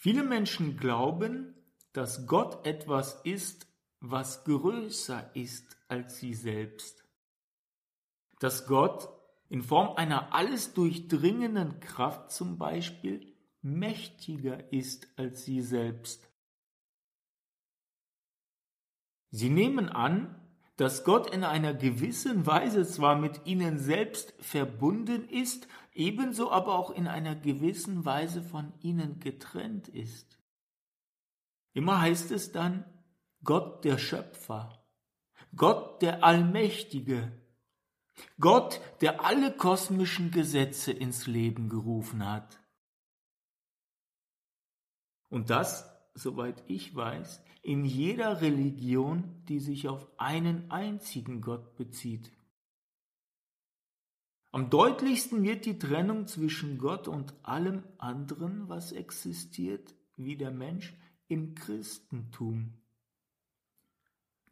Viele Menschen glauben, dass Gott etwas ist, was größer ist als sie selbst. Dass Gott in Form einer alles durchdringenden Kraft zum Beispiel mächtiger ist als sie selbst. Sie nehmen an, dass Gott in einer gewissen Weise zwar mit ihnen selbst verbunden ist, ebenso aber auch in einer gewissen Weise von ihnen getrennt ist. Immer heißt es dann Gott der Schöpfer, Gott der Allmächtige, Gott, der alle kosmischen Gesetze ins Leben gerufen hat. Und das, soweit ich weiß, in jeder Religion, die sich auf einen einzigen Gott bezieht. Am deutlichsten wird die Trennung zwischen Gott und allem anderen, was existiert, wie der Mensch, im Christentum.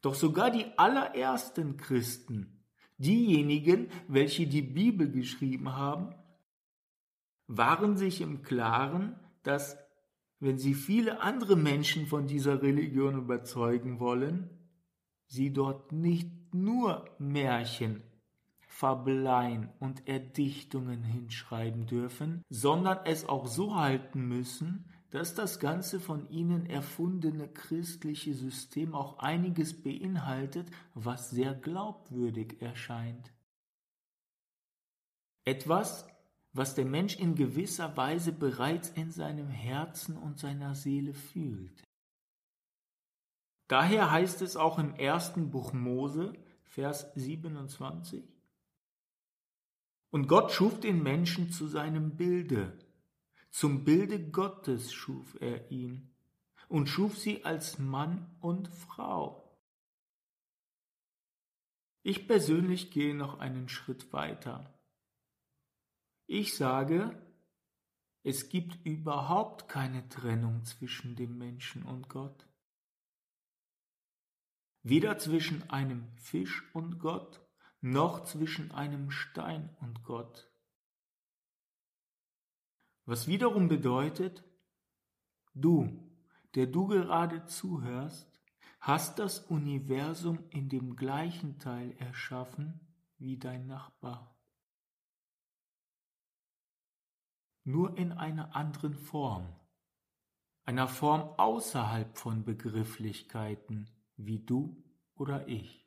Doch sogar die allerersten Christen, diejenigen, welche die Bibel geschrieben haben, waren sich im Klaren, dass wenn sie viele andere Menschen von dieser Religion überzeugen wollen, sie dort nicht nur Märchen, Fabeleien und Erdichtungen hinschreiben dürfen, sondern es auch so halten müssen, dass das ganze von ihnen erfundene christliche System auch einiges beinhaltet, was sehr glaubwürdig erscheint. Etwas, was der Mensch in gewisser Weise bereits in seinem Herzen und seiner Seele fühlt. Daher heißt es auch im ersten Buch Mose, Vers 27, Und Gott schuf den Menschen zu seinem Bilde, zum Bilde Gottes schuf er ihn und schuf sie als Mann und Frau. Ich persönlich gehe noch einen Schritt weiter. Ich sage, es gibt überhaupt keine Trennung zwischen dem Menschen und Gott. Weder zwischen einem Fisch und Gott, noch zwischen einem Stein und Gott. Was wiederum bedeutet, du, der du gerade zuhörst, hast das Universum in dem gleichen Teil erschaffen wie dein Nachbar. Nur in einer anderen Form, einer Form außerhalb von Begrifflichkeiten wie du oder ich.